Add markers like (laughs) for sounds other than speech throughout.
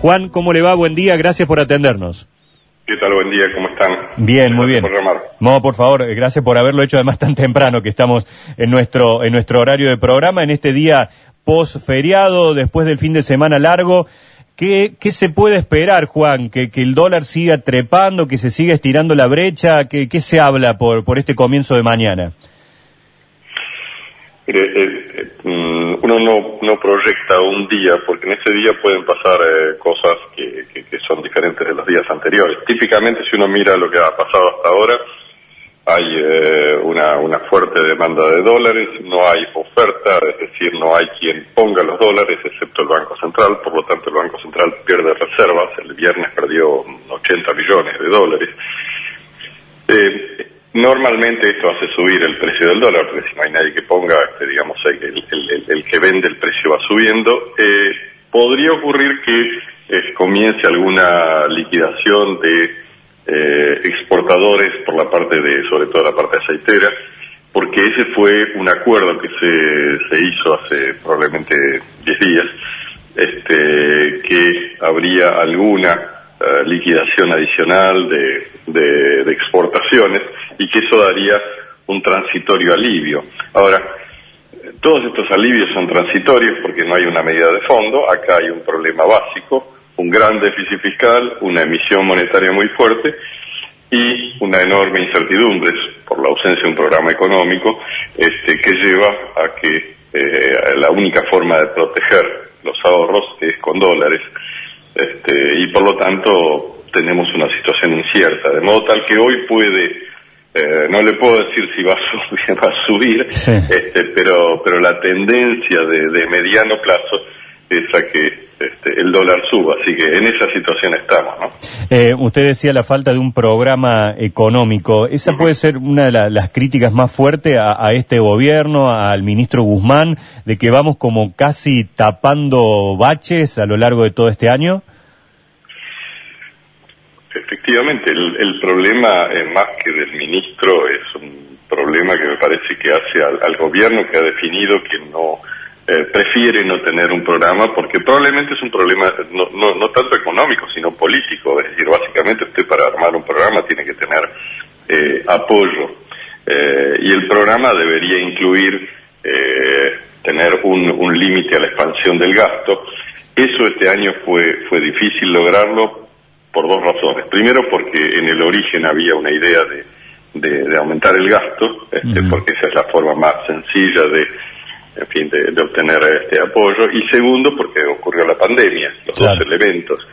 Juan, ¿cómo le va? Buen día, gracias por atendernos. ¿Qué tal? Buen día, ¿cómo están? Bien, muy bien. no, por favor, eh, gracias por haberlo hecho además tan temprano que estamos en nuestro, en nuestro horario de programa, en este día post feriado, después del fin de semana largo. ¿Qué, qué se puede esperar, Juan? ¿Que, ¿Que, el dólar siga trepando, que se siga estirando la brecha? ¿Qué, qué se habla por, por este comienzo de mañana? Mire, eh, eh, uno no, no proyecta un día, porque en ese día pueden pasar eh, cosas que, que, son diferentes de los días anteriores. Típicamente, si uno mira lo que ha pasado hasta ahora, hay una, una fuerte demanda de dólares, no hay oferta, es decir, no hay quien ponga los dólares, excepto el Banco Central, por lo tanto el Banco Central pierde reservas, el viernes perdió 80 millones de dólares. Normalmente esto hace subir el precio del dólar, porque si no hay nadie que ponga, este, digamos, el, que vende el precio va subiendo. Eh, podría ocurrir que eh, comience alguna liquidación de eh, exportadores por la parte de, sobre todo la parte aceitera, porque ese fue un acuerdo que se, se hizo hace probablemente 10 días, este, que habría alguna liquidación adicional de, de exportaciones y que eso daría un transitorio alivio. Ahora, todos estos alivios son transitorios porque no hay una medida de fondo, acá hay un problema básico, un gran déficit fiscal, una emisión monetaria muy fuerte y una enorme incertidumbre por la ausencia de un programa económico este, que lleva a que eh, la única forma de proteger los ahorros es con dólares este, y por lo tanto tenemos una situación incierta, de modo tal que hoy puede eh, no le puedo decir si va a (laughs) subir, va a subir este, pero, pero la tendencia de, mediano plazo es a que este, el dólar suba, así que en esa situación estamos. ¿no? Eh, usted decía la falta de un programa económico. ¿Esa puede ser una de las críticas más fuertes a, a, este gobierno, al ministro Guzmán, de que vamos como casi tapando baches a lo largo de todo este año? Efectivamente, el, problema, eh, más que del ministro, es un problema que me parece que hace al, gobierno que ha definido que no eh, prefiere no tener un programa porque probablemente es un problema no, no, tanto económico, sino político. Es decir, básicamente usted para armar un programa tiene que tener eh, apoyo y el programa debería incluir tener un, un límite a la expansión del gasto. Eso este año fue, fue difícil lograrlo por dos razones. Primero, porque en el origen había una idea de, de, aumentar el gasto, este, porque esa es la forma más sencilla de, en fin, de, obtener este apoyo. Y segundo, porque ocurrió la pandemia, los dos elementos.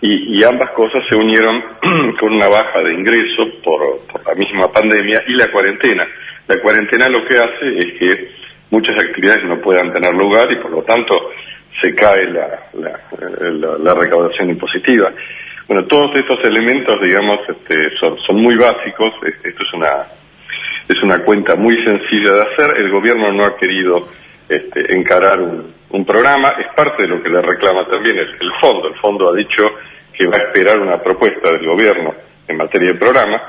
Y, y, ambas cosas se unieron (clears throat) con una baja de ingresos por, por la misma pandemia y la cuarentena. La cuarentena lo que hace es que muchas actividades no puedan tener lugar y por lo tanto se cae la, la, la recaudación impositiva. Bueno, todos estos elementos, digamos, este, son, muy básicos. Esto es una, es una cuenta muy sencilla de hacer. El gobierno no ha querido este, encarar un, programa. Es parte de lo que le reclama también el, el, fondo. El fondo ha dicho que va a esperar una propuesta del gobierno en materia de programa,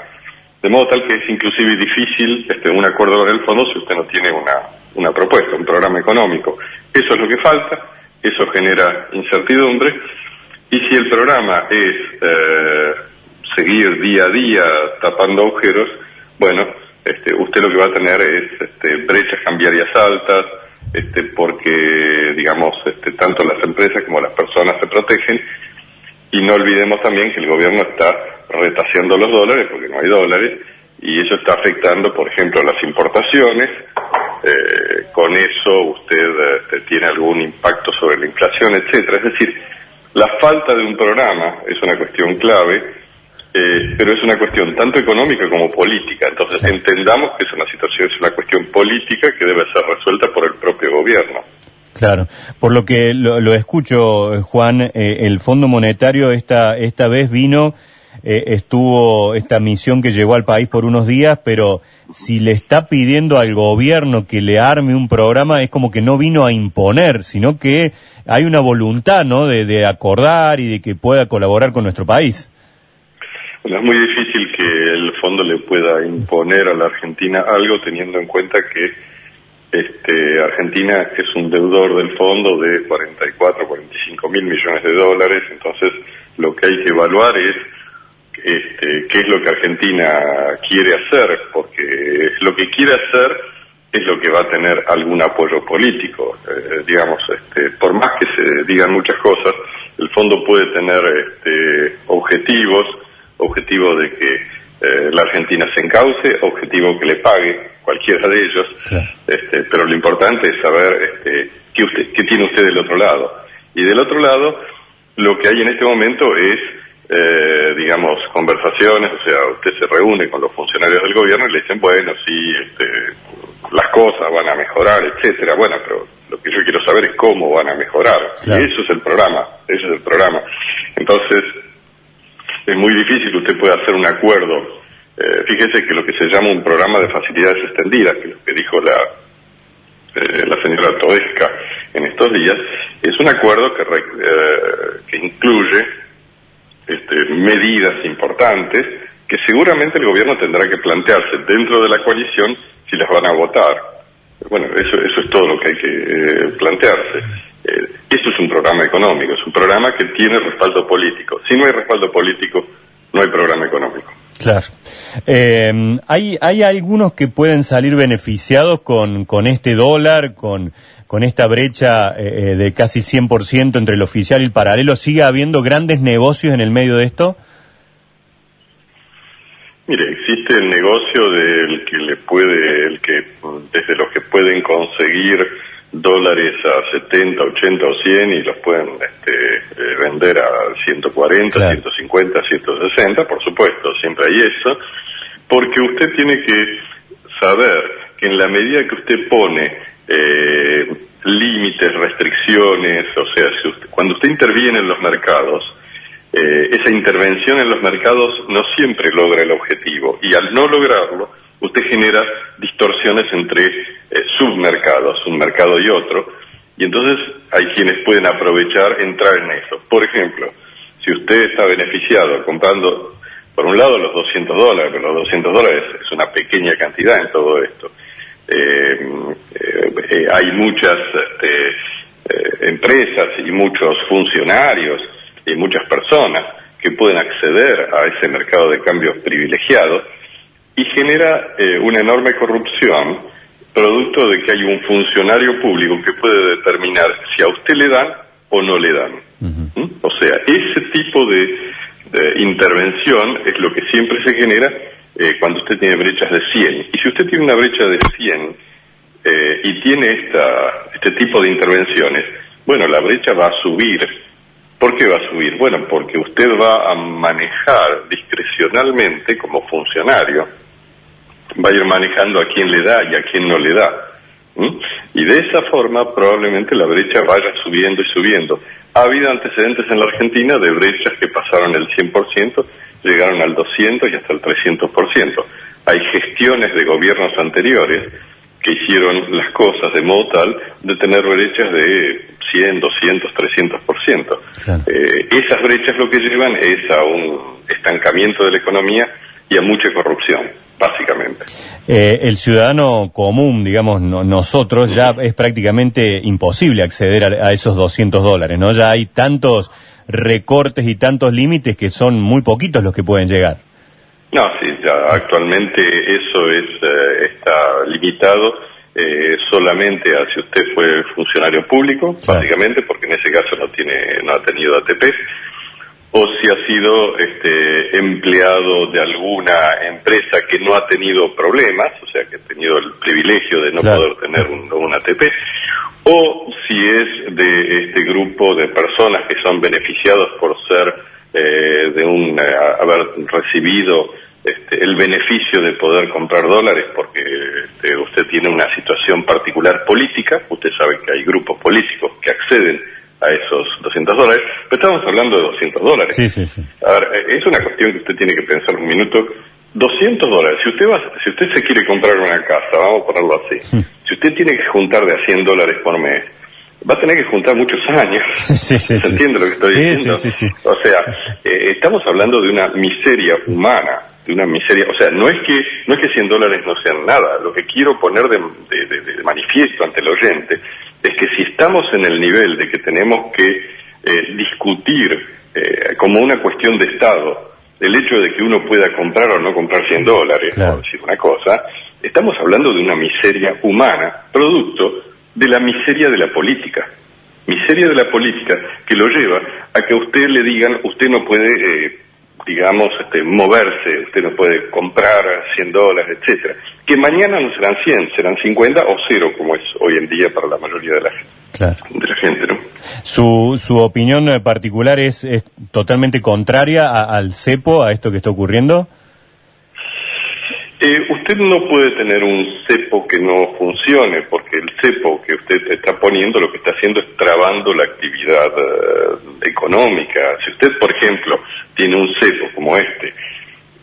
de modo tal que es inclusive difícil este, un acuerdo con el fondo si usted no tiene una, una propuesta, un programa económico. Eso es lo que falta, eso genera incertidumbre y si el programa es eh, seguir día a día tapando agujeros, bueno, este, usted lo que va a tener es este, brechas cambiarias altas, este, porque, digamos, este, tanto las empresas como las personas se protegen. Y no olvidemos también que el gobierno está retaseando los dólares, porque no hay dólares, y eso está afectando, por ejemplo, las importaciones. Eh, con eso usted este, tiene algún impacto sobre la inflación, etcétera. Es decir, la falta de un programa es una cuestión clave, eh, pero es una cuestión tanto económica como política. Entonces entendamos que es una situación, es una cuestión política que debe ser resuelta por el propio gobierno. Claro, por lo que lo, escucho, Juan, eh, el Fondo Monetario esta, esta vez vino eh, estuvo esta misión que llegó al país por unos días, pero si le está pidiendo al gobierno que le arme un programa, es como que no vino a imponer, sino que hay una voluntad, ¿no?, de, acordar y de que pueda colaborar con nuestro país. Bueno, es muy difícil que el fondo le pueda imponer a la Argentina algo teniendo en cuenta que este, Argentina es un deudor del fondo de 44, 45 mil millones de dólares, entonces lo que hay que evaluar es este, qué es lo que Argentina quiere hacer, porque lo que quiere hacer es lo que va a tener algún apoyo político. Eh, digamos, este, por más que se digan muchas cosas, el fondo puede tener este, objetivos, objetivo de que eh, la Argentina se encauce, objetivo que le pague cualquiera de ellos, este, pero lo importante es saber este, qué, usted, qué tiene usted del otro lado. Y del otro lado, lo que hay en este momento es eh, digamos, conversaciones, o sea, usted se reúne con los funcionarios del gobierno y le dicen, bueno, sí, este, las cosas van a mejorar, etcétera. Bueno, pero lo que yo quiero saber es cómo van a mejorar. Y eso es el programa, eso es el programa. Entonces, es muy difícil que usted pueda hacer un acuerdo. Eh, fíjese que lo que se llama un programa de facilidades extendidas, que es lo que dijo la, eh, la señora Toesca en estos días, es un acuerdo que, eh, que incluye este, medidas importantes que seguramente el gobierno tendrá que plantearse dentro de la coalición si las van a votar. Bueno, eso, eso es todo lo que hay que eh, plantearse. Eh, esto es un programa económico, es un programa que tiene respaldo político. Si no hay respaldo político, no hay programa económico. Claro. Eh, hay, hay algunos que pueden salir beneficiados con, con este dólar, con, con esta brecha eh, de casi 100% entre el oficial y el paralelo. ¿Sigue habiendo grandes negocios en el medio de esto? Mire, existe el negocio del que le puede, el que desde los que pueden conseguir dólares a 70, 80 o 100 y los pueden este, eh, vender a 140, 150, 160, por supuesto, siempre hay eso, porque usted tiene que saber que en la medida que usted pone eh, límites, restricciones, o sea, cuando usted interviene en los mercados, eh, esa intervención en los mercados no siempre logra el objetivo y al no lograrlo, usted genera distorsiones entre eh, submercados, un mercado y otro, y entonces hay quienes pueden aprovechar entrar en eso. Por ejemplo, si usted está beneficiado comprando, por un lado, los 200 dólares, pero los 200 dólares es una pequeña cantidad en todo esto. Hay muchas este, empresas y muchos funcionarios y muchas personas que pueden acceder a ese mercado de cambio privilegiado y genera eh, una enorme corrupción producto de que hay un funcionario público que puede determinar si a usted le dan o no le dan. ¿Mm? O sea, ese tipo de, intervención es lo que siempre se genera eh, cuando usted tiene brechas de 100. Y si usted tiene una brecha de 100 eh, y tiene esta, este tipo de intervenciones, bueno, la brecha va a subir ¿Por qué va a subir? Bueno, porque usted va a manejar discrecionalmente como funcionario, va a ir manejando a quién le da y a quién no le da. Y de esa forma probablemente la brecha vaya subiendo y subiendo. Ha habido antecedentes en la Argentina de brechas que pasaron el 100%, llegaron al 200 y hasta el 300%. Hay gestiones de gobiernos anteriores que hicieron las cosas de modo tal de tener brechas de 100, 200, 300%. Eh, esas brechas lo que llevan es a un estancamiento de la economía y a mucha corrupción, básicamente. Eh, el ciudadano común, digamos, nosotros, ya es prácticamente imposible acceder a, esos 200 dólares, ¿no? Ya hay tantos recortes y tantos límites que son muy poquitos los que pueden llegar. No, sí, ya actualmente eso es eh, está limitado eh, solamente a si usted fue funcionario público, básicamente, porque en ese caso no tiene no ha tenido ATP, o si ha sido este, empleado de alguna empresa que no ha tenido problemas, o sea, que ha tenido el privilegio de no poder tener un, un ATP, o si es de este grupo de personas que son beneficiados por ser eh, de un eh, haber recibido este, el beneficio de poder comprar dólares porque este, usted tiene una situación particular política, usted sabe que hay grupos políticos que acceden a esos 200 dólares, pero estamos hablando de 200 dólares. Sí, sí, sí. A ver, eh, es una cuestión que usted tiene que pensar un minuto. 200 dólares, si usted va, si usted se quiere comprar una casa, vamos a ponerlo así, si usted tiene que juntar de a 100 dólares por mes, va a tener que juntar muchos años. (laughs) Sí, sí, ¿Se entiende lo que estoy diciendo? O sea, eh, estamos hablando de una miseria humana de una miseria. O sea, no es que no es que 100 dólares no sean nada. Lo que quiero poner de, manifiesto ante el oyente es que si estamos en el nivel de que tenemos que eh, discutir eh, como una cuestión de Estado el hecho de que uno pueda comprar o no comprar 100 dólares, por decir una cosa, estamos hablando de una miseria humana, producto de la miseria de la política miseria de la política que lo lleva a que a usted le digan, usted no puede, eh, digamos, este, moverse, usted no puede comprar 100 dólares, etcétera. Que mañana no serán 100, serán 50 o cero, como es hoy en día para la mayoría de la, de la gente, ¿no? Su, su opinión particular es, es totalmente contraria al cepo, a esto que está ocurriendo. Eh, usted no puede tener un cepo que no funcione, porque el cepo que usted está poniendo lo que está haciendo es trabando la actividad eh, económica. Si usted, por ejemplo, tiene un cepo como este,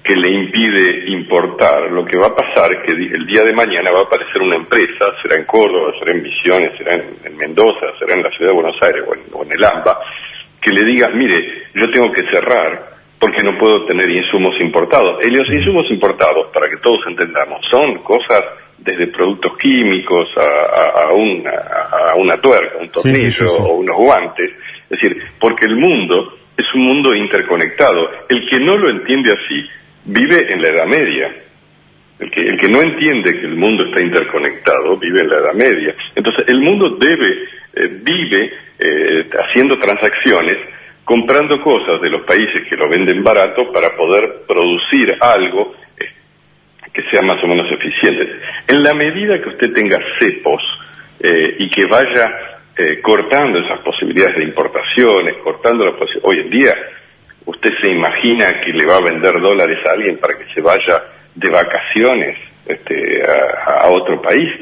que le impide importar, lo que va a pasar es que el día de mañana va a aparecer una empresa, será en Córdoba, será en Misiones, será en, Mendoza, será en la ciudad de Buenos Aires o en el AMBA, que le diga, mire, yo tengo que cerrar porque no puedo tener insumos importados. Y los insumos importados, para que todos entendamos, son cosas desde productos químicos a, una, a una, tuerca, un tornillo o unos guantes. Es decir, porque el mundo es un mundo interconectado. El que no lo entiende así vive en la Edad Media. El que, el que no entiende que el mundo está interconectado vive en la Edad Media. Entonces, el mundo debe, eh, vive eh, haciendo transacciones comprando cosas de los países que lo venden barato para poder producir algo eh, que sea más o menos eficiente. En la medida que usted tenga cepos eh, y que vaya eh, cortando esas posibilidades de importaciones, cortando las posibilidades, hoy en día usted se imagina que le va a vender dólares a alguien para que se vaya de vacaciones este, a otro país.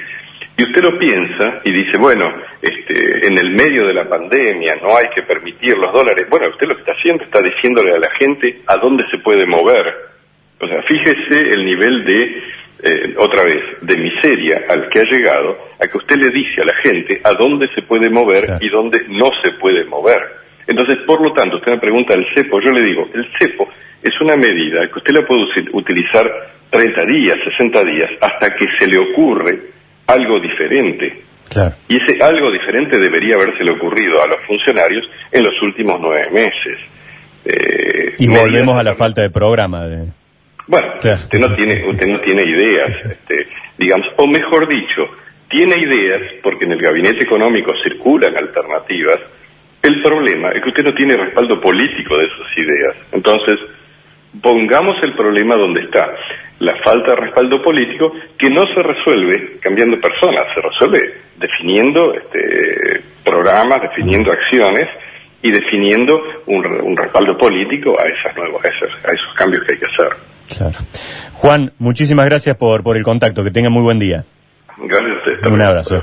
Y usted lo piensa y dice, bueno, este, en el medio de la pandemia no hay que permitir los dólares. Bueno, usted lo que está haciendo está diciéndole a la gente a dónde se puede mover. O sea, fíjese el nivel de, eh, otra vez, de miseria al que ha llegado, a que usted le dice a la gente a dónde se puede mover y dónde no se puede mover. Entonces, por lo tanto, usted me pregunta el cepo, yo le digo, el cepo es una medida que usted la puede utilizar 30 días, 60 días, hasta que se le ocurre algo diferente. Y ese algo diferente debería habérsele ocurrido a los funcionarios en los últimos nueve meses. Eh, y volvemos a la falta de programa. De... Bueno, usted no tiene usted no tiene ideas, este, digamos, o mejor dicho, tiene ideas porque en el gabinete económico circulan alternativas. El problema es que usted no tiene respaldo político de esas ideas. Entonces, pongamos el problema donde está la falta de respaldo político que no se resuelve cambiando personas, se resuelve definiendo este, programas, definiendo acciones y definiendo un, respaldo político a esas nuevas, a esos, cambios que hay que hacer. Claro. Juan, muchísimas gracias por, por el contacto, que tenga muy buen día. Gracias a usted. Un abrazo.